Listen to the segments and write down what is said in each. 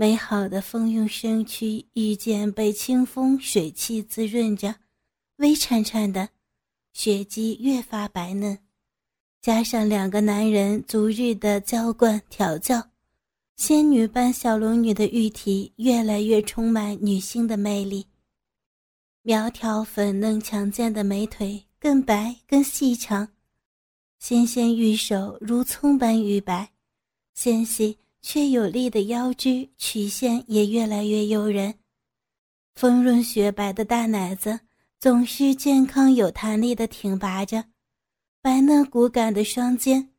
美好的丰腴身躯遇见被清风水汽滋润着，微颤颤的血肌越发白嫩，加上两个男人逐日的浇灌调教，仙女般小龙女的玉体越来越充满女性的魅力。苗条粉嫩强健的美腿更白更细长，纤纤玉手如葱般玉白，纤细。却有力的腰肢曲线也越来越诱人，丰润雪白的大奶子总是健康有弹力的挺拔着，白嫩骨感的双肩，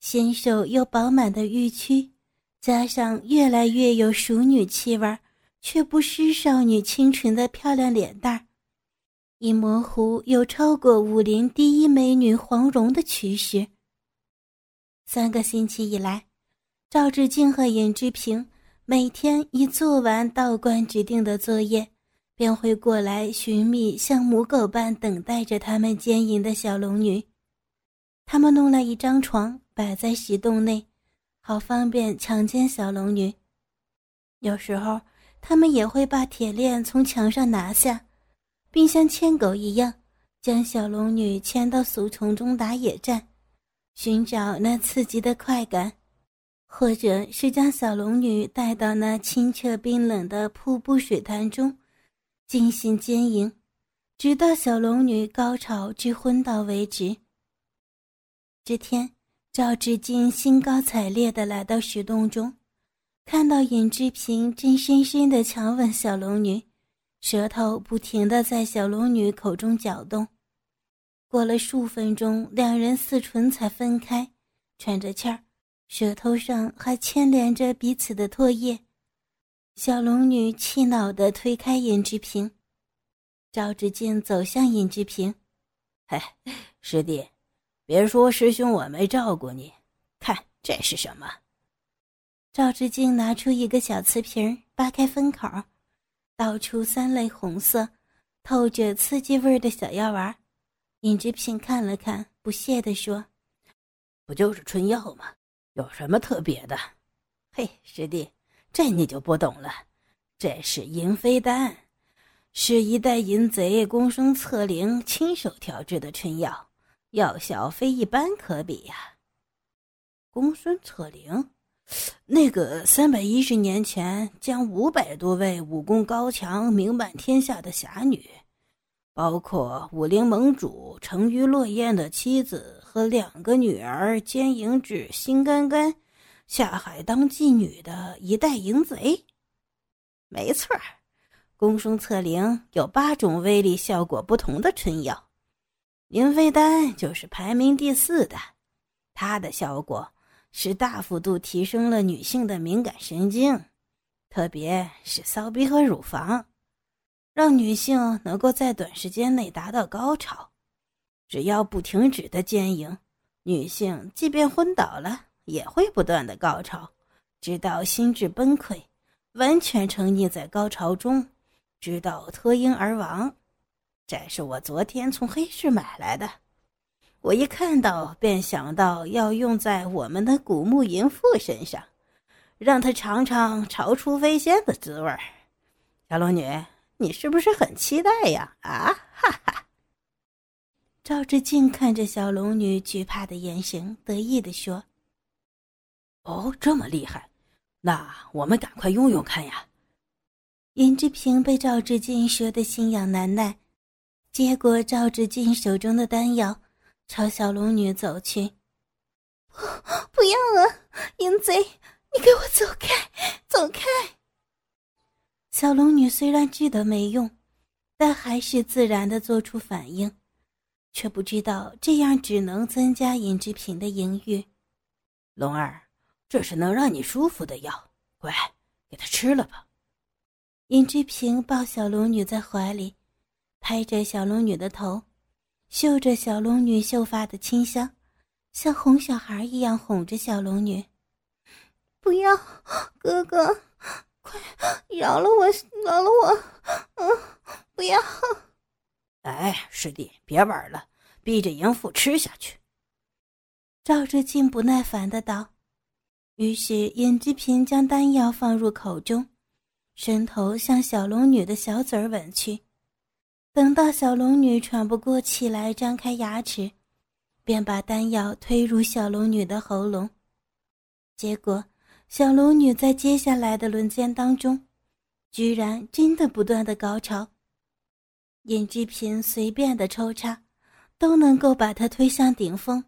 纤瘦又饱满的玉躯，加上越来越有熟女气味却不失少女清纯的漂亮脸蛋儿，已模糊有超过武林第一美女黄蓉的趋势。三个星期以来。赵志敬和尹志平每天一做完道观指定的作业，便会过来寻觅像母狗般等待着他们奸淫的小龙女。他们弄了一张床摆在石洞内，好方便强奸小龙女。有时候，他们也会把铁链从墙上拿下，并像牵狗一样，将小龙女牵到树丛中打野战，寻找那刺激的快感。或者是将小龙女带到那清澈冰冷的瀑布水潭中，进行奸淫，直到小龙女高潮至昏倒为止。这天，赵志金兴高采烈地来到石洞中，看到尹志平正深深地强吻小龙女，舌头不停地在小龙女口中搅动。过了数分钟，两人四唇才分开，喘着气儿。舌头上还牵连着彼此的唾液，小龙女气恼地推开尹志平，赵志敬走向尹志平：“嘿，师弟，别说师兄我没照顾你，看这是什么？”赵志敬拿出一个小瓷瓶，扒开封口，倒出三类红色、透着刺激味的小药丸。尹志平看了看，不屑地说：“不就是春药吗？”有什么特别的？嘿，师弟，这你就不懂了。这是银飞丹，是一代淫贼公孙策灵亲手调制的春药，药效非一般可比呀。公孙策灵，那个三百一十年前将五百多位武功高强、名满天下的侠女，包括武林盟主沉鱼落雁的妻子。和两个女儿奸淫至心肝肝，下海当妓女的一代淫贼。没错儿，公孙策灵有八种威力效果不同的春药，银飞丹就是排名第四的。它的效果是大幅度提升了女性的敏感神经，特别是骚逼和乳房，让女性能够在短时间内达到高潮。只要不停止的奸淫，女性即便昏倒了，也会不断的高潮，直到心智崩溃，完全沉溺在高潮中，直到脱婴而亡。这是我昨天从黑市买来的，我一看到便想到要用在我们的古墓淫妇身上，让她尝尝潮出飞仙的滋味儿。小龙女，你是不是很期待呀？啊，哈哈。赵志敬看着小龙女惧怕的眼神，得意地说：“哦，这么厉害，那我们赶快用用看呀！”尹志平被赵志敬说的心痒难耐，接过赵志敬手中的丹药，朝小龙女走去。“不要啊，淫贼，你给我走开，走开！”小龙女虽然知道没用，但还是自然的做出反应。却不知道这样只能增加尹志平的淫欲。龙儿，这是能让你舒服的药，乖，给他吃了吧。尹志平抱小龙女在怀里，拍着小龙女的头，嗅着小龙女秀发的清香，像哄小孩一样哄着小龙女。不要，哥哥，快饶了我，饶了我！嗯，不要。哎，师弟，别玩了，逼着淫妇吃下去。赵志敬不耐烦的道。于是尹志平将丹药放入口中，伸头向小龙女的小嘴儿吻去。等到小龙女喘不过气来，张开牙齿，便把丹药推入小龙女的喉咙。结果。小龙女在接下来的轮奸当中，居然真的不断的高潮。尹志平随便的抽插，都能够把她推向顶峰。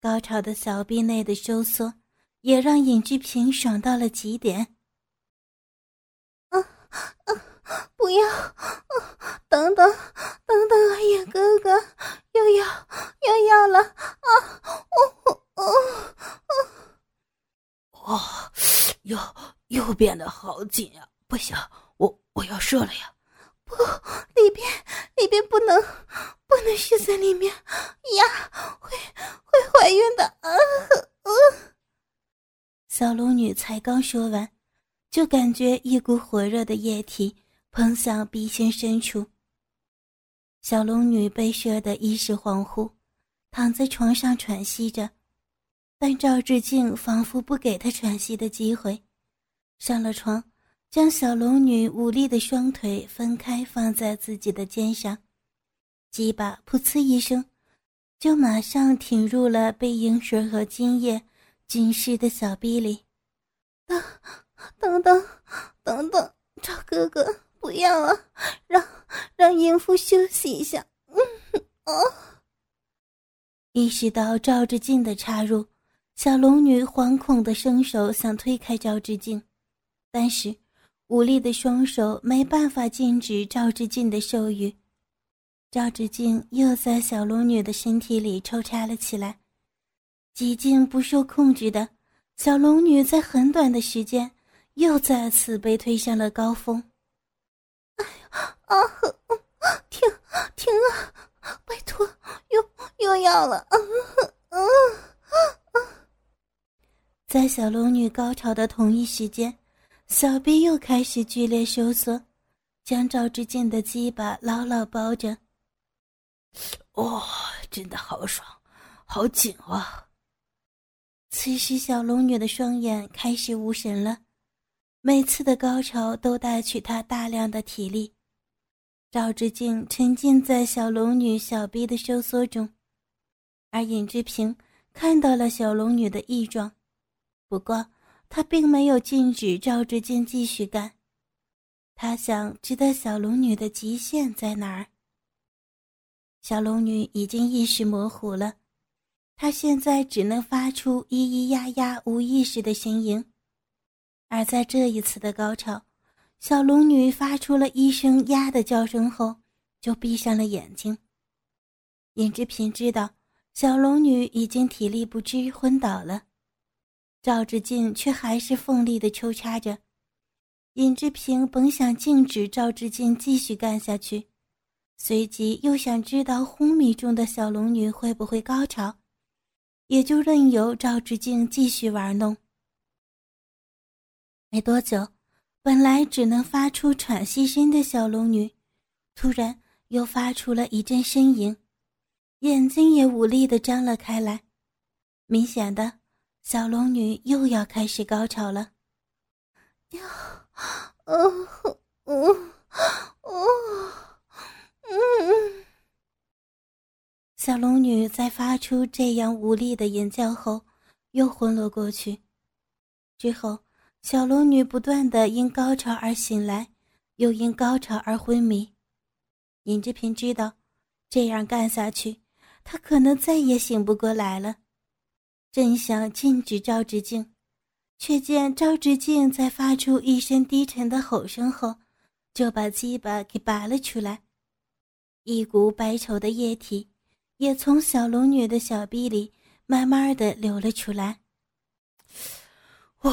高潮的小臂内的收缩，也让尹志平爽到了极点。啊啊！不要！啊，等等，等等！哎呀，哥哥，又要又要了！哦哦哦！哦，又又变得好紧呀！不行，我我要射了呀！不，里边里边不能不能射在里面呀，会会怀孕的！啊啊！小龙女才刚说完，就感觉一股火热的液体喷向鼻尖深处。小龙女被射得意识恍惚，躺在床上喘息着。但赵志敬仿佛不给她喘息的机会，上了床，将小龙女无力的双腿分开放在自己的肩上，鸡巴噗呲一声，就马上挺入了被饮水和精液浸湿的小臂里。等，等等，等等，赵哥哥，不要啊，让让淫妇休息一下。嗯，哦，意识到赵志敬的插入。小龙女惶恐的伸手想推开赵志敬，但是无力的双手没办法禁止赵志敬的兽欲。赵志敬又在小龙女的身体里抽插了起来，几近不受控制的小龙女在很短的时间又再次被推向了高峰。哎呀啊！停停啊！拜托，又又要了！啊啊啊。在小龙女高潮的同一时间，小臂又开始剧烈收缩，将赵志敬的鸡巴牢牢包着。哇，真的好爽，好紧啊！此时，小龙女的双眼开始无神了，每次的高潮都带去她大量的体力。赵志敬沉浸在小龙女小臂的收缩中，而尹志平看到了小龙女的异状。不过，他并没有禁止赵志敬继续干。他想知道小龙女的极限在哪儿。小龙女已经意识模糊了，她现在只能发出咿咿呀呀无意识的声音。而在这一次的高潮，小龙女发出了一声“呀”的叫声后，就闭上了眼睛。尹志平知道小龙女已经体力不支，昏倒了。赵志敬却还是奋力的抽插着，尹志平本想禁止赵志敬继续干下去，随即又想知道昏迷中的小龙女会不会高潮，也就任由赵志敬继续玩弄。没多久，本来只能发出喘息声的小龙女，突然又发出了一阵呻吟，眼睛也无力的张了开来，明显的。小龙女又要开始高潮了，呀，嗯嗯。小龙女在发出这样无力的吟叫后，又昏了过去。之后，小龙女不断的因高潮而醒来，又因高潮而昏迷。尹志平知道，这样干下去，他可能再也醒不过来了。正想禁止赵志敬，却见赵志敬在发出一声低沉的吼声后，就把鸡巴给拔了出来，一股白稠的液体也从小龙女的小臂里慢慢的流了出来。哇！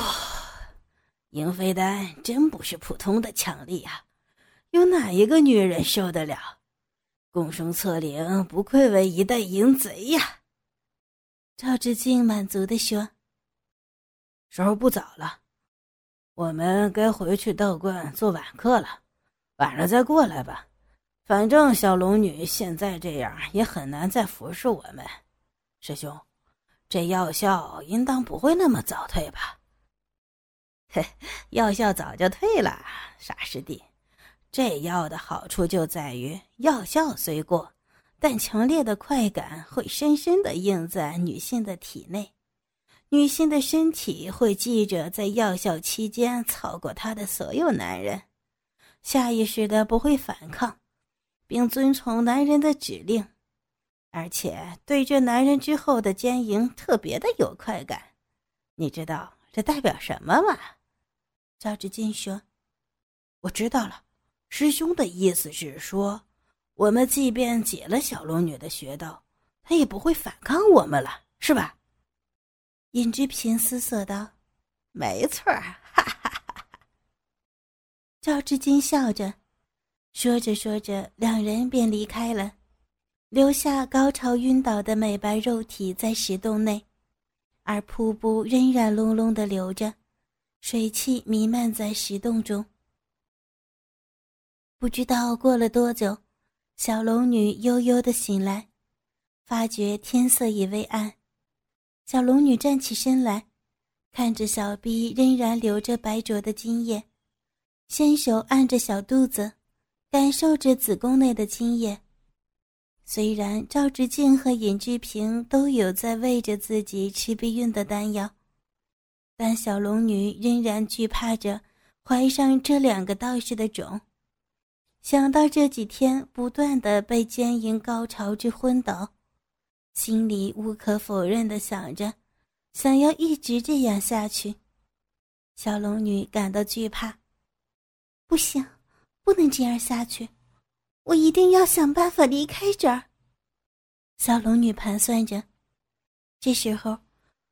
银飞丹真不是普通的强力啊，有哪一个女人受得了？共生策灵不愧为一代淫贼呀！赵志敬满足的说：“时候不早了，我们该回去道观做晚课了，晚上再过来吧。反正小龙女现在这样，也很难再服侍我们。师兄，这药效应当不会那么早退吧？”“嘿，药效早就退了，傻师弟。”这药的好处就在于，药效虽过，但强烈的快感会深深的印在女性的体内，女性的身体会记着在药效期间操过她的所有男人，下意识的不会反抗，并遵从男人的指令，而且对这男人之后的奸淫特别的有快感。你知道这代表什么吗？赵志金说：“我知道了。”师兄的意思是说，我们即便解了小龙女的穴道，她也不会反抗我们了，是吧？尹志平思索道：“没错儿。”哈哈哈哈赵志金笑着，说着说着，两人便离开了，留下高潮晕倒的美白肉体在石洞内，而瀑布仍然隆隆的流着，水汽弥漫在石洞中。不知道过了多久，小龙女悠悠的醒来，发觉天色已微暗。小龙女站起身来，看着小臂仍然流着白灼的精液，伸手按着小肚子，感受着子宫内的精液。虽然赵志敬和尹志平都有在喂着自己吃避孕的丹药，但小龙女仍然惧怕着怀上这两个道士的种。想到这几天不断的被奸淫高潮至昏倒，心里无可否认的想着，想要一直这样下去。小龙女感到惧怕，不行，不能这样下去，我一定要想办法离开这儿。小龙女盘算着。这时候，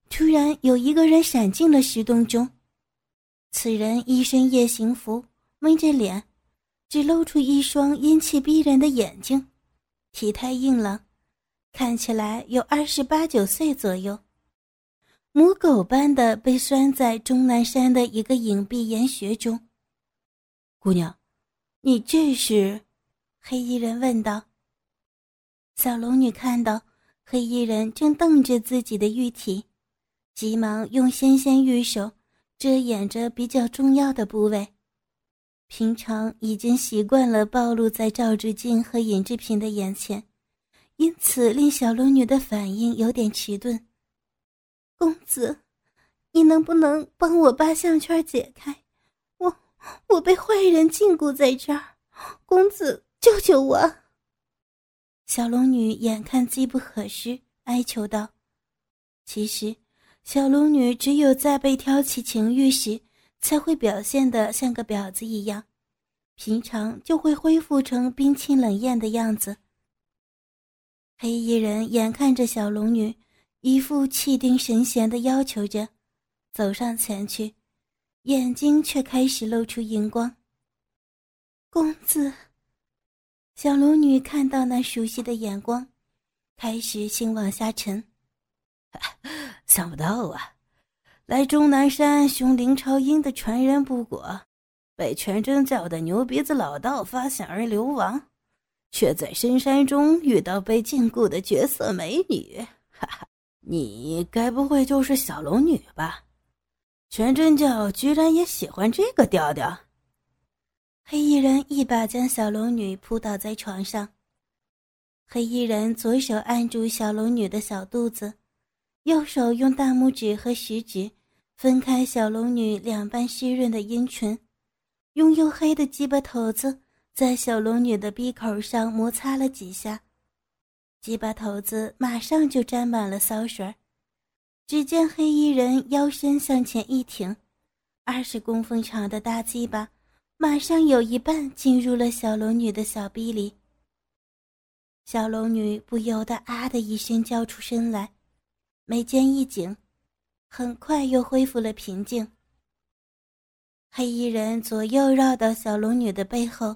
突然有一个人闪进了石洞中，此人一身夜行服，蒙着脸。只露出一双阴气逼人的眼睛，体态硬朗，看起来有二十八九岁左右。母狗般的被拴在终南山的一个隐蔽岩穴中。姑娘，你这是？黑衣人问道。小龙女看到黑衣人正瞪着自己的玉体，急忙用纤纤玉手遮掩着比较重要的部位。平常已经习惯了暴露在赵志敬和尹志平的眼前，因此令小龙女的反应有点迟钝。公子，你能不能帮我把项圈解开？我我被坏人禁锢在这儿，公子救救我！小龙女眼看机不可失，哀求道：“其实，小龙女只有在被挑起情欲时。”才会表现得像个婊子一样，平常就会恢复成冰清冷艳的样子。黑衣人眼看着小龙女一副气定神闲的要求着，走上前去，眼睛却开始露出荧光。公子，小龙女看到那熟悉的眼光，开始心往下沉。想不到啊！来终南山寻林朝英的传人不果，被全真教的牛鼻子老道发现而流亡，却在深山中遇到被禁锢的绝色美女。哈哈，你该不会就是小龙女吧？全真教居然也喜欢这个调调。黑衣人一把将小龙女扑倒在床上，黑衣人左手按住小龙女的小肚子。右手用大拇指和食指分开小龙女两半湿润的阴唇，用黝黑的鸡巴头子在小龙女的鼻口上摩擦了几下，鸡巴头子马上就沾满了骚水。只见黑衣人腰身向前一挺，二十公分长的大鸡巴马上有一半进入了小龙女的小臂里。小龙女不由得啊的一声叫出声来。眉间一紧，很快又恢复了平静。黑衣人左右绕到小龙女的背后，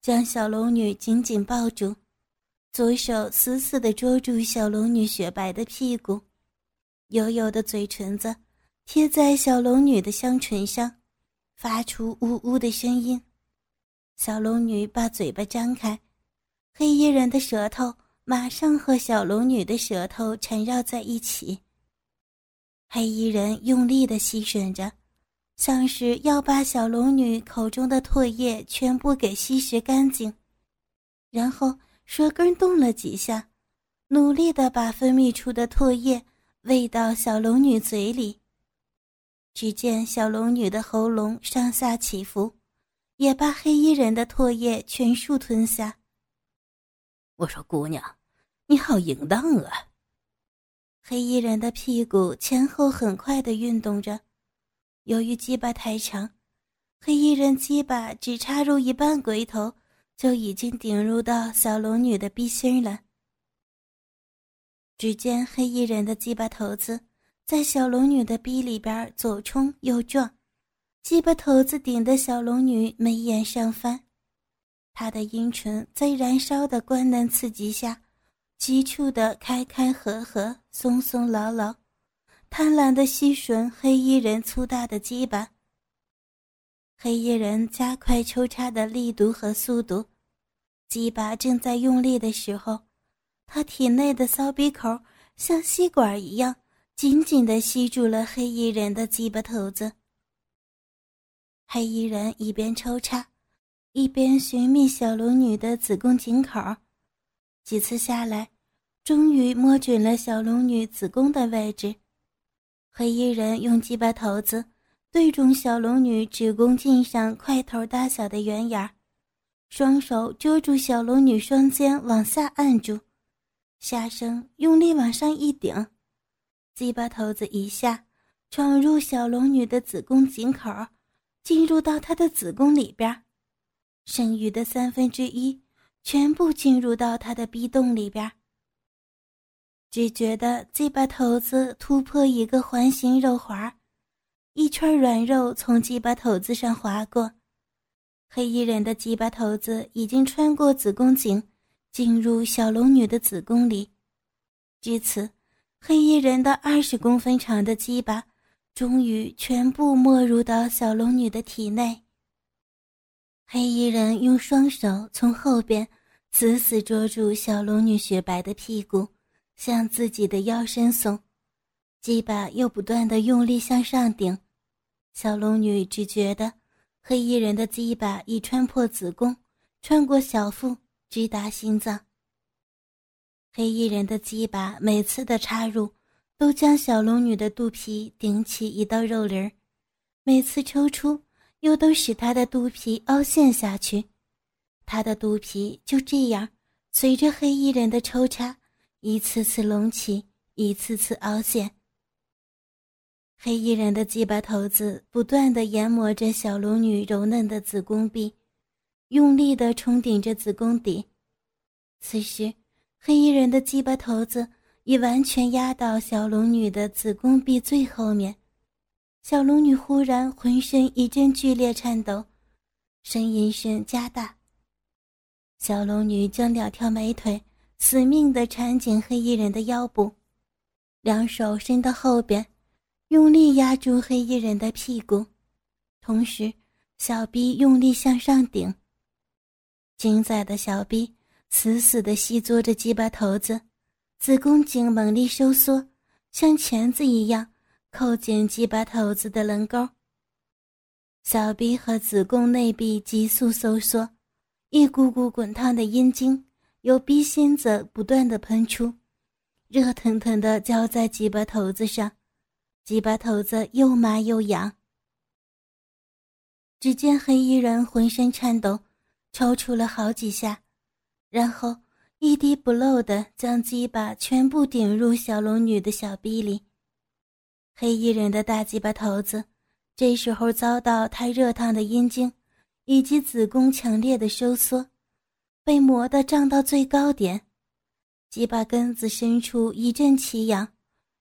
将小龙女紧紧抱住，左手死死地捉住小龙女雪白的屁股，油油的嘴唇子贴在小龙女的香唇上，发出呜呜的声音。小龙女把嘴巴张开，黑衣人的舌头马上和小龙女的舌头缠绕在一起。黑衣人用力的吸吮着。像是要把小龙女口中的唾液全部给吸食干净，然后舌根动了几下，努力的把分泌出的唾液喂到小龙女嘴里。只见小龙女的喉咙上下起伏，也把黑衣人的唾液全数吞下。我说：“姑娘，你好淫荡啊！”黑衣人的屁股前后很快的运动着。由于鸡巴太长，黑衣人鸡巴只插入一半龟头，就已经顶入到小龙女的逼心了。只见黑衣人的鸡巴头子在小龙女的逼里边左冲右撞，鸡巴头子顶得小龙女眉眼上翻，她的阴唇在燃烧的官能刺激下，急促的开开合合，松松牢牢。贪婪的吸吮黑衣人粗大的鸡巴，黑衣人加快抽插的力度和速度，鸡巴正在用力的时候，他体内的骚鼻口像吸管一样紧紧地吸住了黑衣人的鸡巴头子。黑衣人一边抽插，一边寻觅小龙女的子宫颈口，几次下来，终于摸准了小龙女子宫的位置。黑衣人用鸡巴头子对准小龙女子宫颈上块头大小的圆眼儿，双手捉住小龙女双肩往下按住，下身用力往上一顶，鸡巴头子一下闯入小龙女的子宫颈口，进入到她的子宫里边，剩余的三分之一全部进入到他的逼洞里边。只觉得鸡巴头子突破一个环形肉环，一圈软肉从鸡巴头子上划过，黑衣人的鸡巴头子已经穿过子宫颈，进入小龙女的子宫里。至此，黑衣人的二十公分长的鸡巴终于全部没入到小龙女的体内。黑衣人用双手从后边死死捉住小龙女雪白的屁股。向自己的腰身送，鸡巴又不断的用力向上顶，小龙女只觉得黑衣人的鸡巴已穿破子宫，穿过小腹，直达心脏。黑衣人的鸡巴每次的插入，都将小龙女的肚皮顶起一道肉鳞儿，每次抽出，又都使她的肚皮凹陷下去，她的肚皮就这样随着黑衣人的抽插。一次次隆起，一次次凹陷。黑衣人的鸡巴头子不断的研磨着小龙女柔嫩的子宫壁，用力的冲顶着子宫底。此时，黑衣人的鸡巴头子已完全压到小龙女的子宫壁最后面。小龙女忽然浑身一阵剧烈颤抖，呻吟声加大。小龙女将两条美腿。死命地缠紧黑衣人的腰部，两手伸到后边，用力压住黑衣人的屁股，同时小臂用力向上顶。精彩的小臂死死地吸捉着鸡巴头子，子宫颈猛力收缩，像钳子一样扣紧鸡巴头子的棱沟。小臂和子宫内壁急速收缩，一股股滚烫的阴茎。由逼心子不断的喷出，热腾腾的浇在鸡巴头子上，鸡巴头子又麻又痒。只见黑衣人浑身颤抖，抽搐了好几下，然后一滴不漏的将鸡巴全部顶入小龙女的小逼里。黑衣人的大鸡巴头子，这时候遭到太热烫的阴茎以及子宫强烈的收缩。被磨得胀到最高点，鸡巴根子深处一阵奇痒，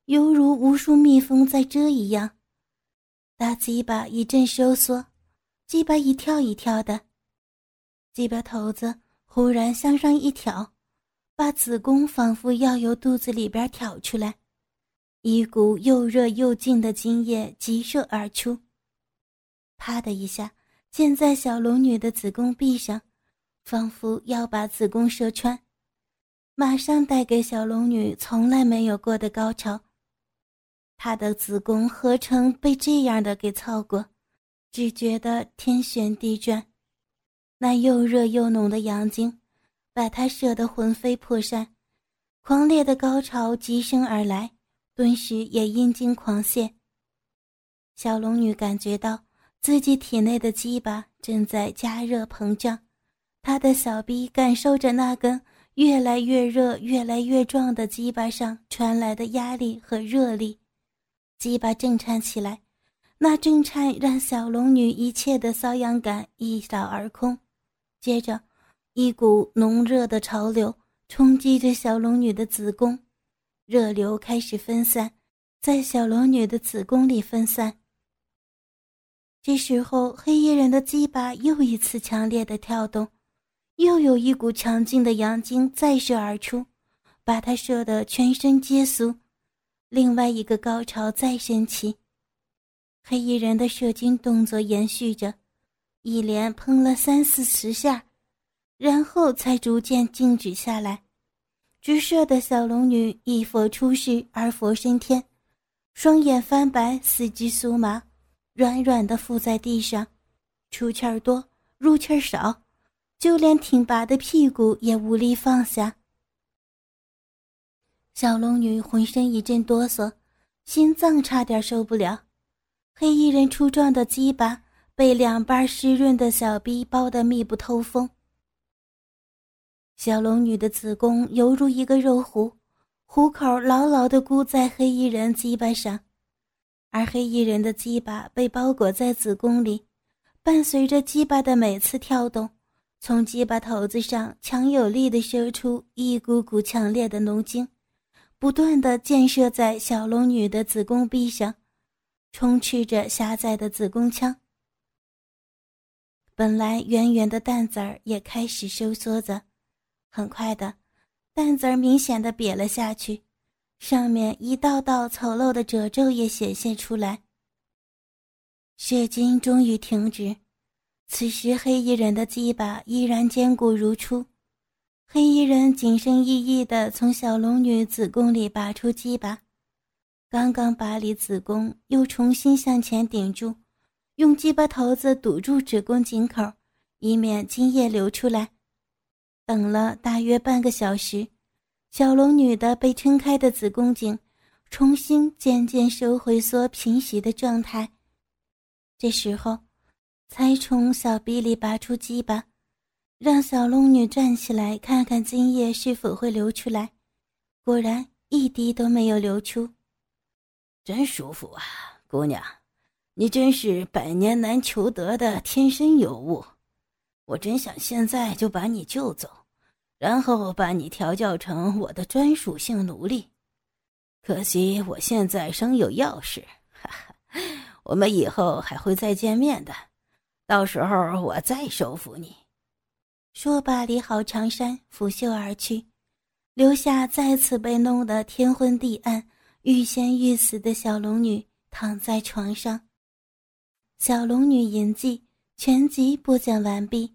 犹如无数蜜蜂在蛰一样。大鸡巴一阵收缩，鸡巴一跳一跳的，鸡巴头子忽然向上一挑，把子宫仿佛要由肚子里边挑出来，一股又热又劲的精液急射而出。啪的一下，溅在小龙女的子宫壁上，仿佛要把子宫射穿，马上带给小龙女从来没有过的高潮。她的子宫何曾被这样的给操过？只觉得天旋地转，那又热又浓的阳精，把她射得魂飞魄散，狂烈的高潮急升而来，顿时也阴茎狂泻。小龙女感觉到自己体内的鸡巴正在加热膨胀，她的小臂感受着那根越来越热、越来越壮的鸡巴上传来的压力和热力。鸡巴震颤起来，那震颤让小龙女一切的瘙痒感一扫而空。接着，一股浓热的潮流冲击着小龙女的子宫，热流开始分散，在小龙女的子宫里分散。这时候，黑衣人的鸡巴又一次强烈的跳动，又有一股强劲的阳精再射而出，把他射得全身皆酥。另外一个高潮再升起，黑衣人的射精动作延续着，一连喷了三四十下，然后才逐渐静止下来。直射的小龙女一佛出世而佛升天，双眼翻白，四肢酥麻，软软的伏在地上，出气儿多，入气儿少，就连挺拔的屁股也无力放下。小龙女浑身一阵哆嗦，心脏差点受不了。黑衣人粗壮的鸡巴被两瓣湿润的小臂包得密不透风。小龙女的子宫犹如一个肉壶，壶口牢牢地箍在黑衣人鸡巴上，而黑衣人的鸡巴被包裹在子宫里，伴随着鸡巴的每次跳动，从鸡巴头子上强有力地射出一股股强烈的浓精。不断的溅射在小龙女的子宫壁上，充斥着狭窄的子宫腔。本来圆圆的蛋子儿也开始收缩着，很快的，蛋子儿明显的瘪了下去，上面一道道丑陋的褶皱也显现出来。血精终于停止，此时黑衣人的鸡巴依然坚固如初。黑衣人谨慎翼翼地从小龙女子宫里拔出鸡巴，刚刚拔离子宫，又重新向前顶住，用鸡巴头子堵住子宫颈口，以免精液流出来。等了大约半个小时，小龙女的被撑开的子宫颈重新渐渐收回缩平息的状态。这时候，才从小臂里拔出鸡巴。让小龙女站起来，看看精液是否会流出来。果然，一滴都没有流出。真舒服啊，姑娘，你真是百年难求得的天生尤物。我真想现在就把你救走，然后把你调教成我的专属性奴隶。可惜我现在生有要事，哈哈。我们以后还会再见面的，到时候我再收服你。说罢，理好长衫，拂袖而去，留下再次被弄得天昏地暗、欲仙欲死的小龙女躺在床上。小龙女淫迹全集播讲完毕，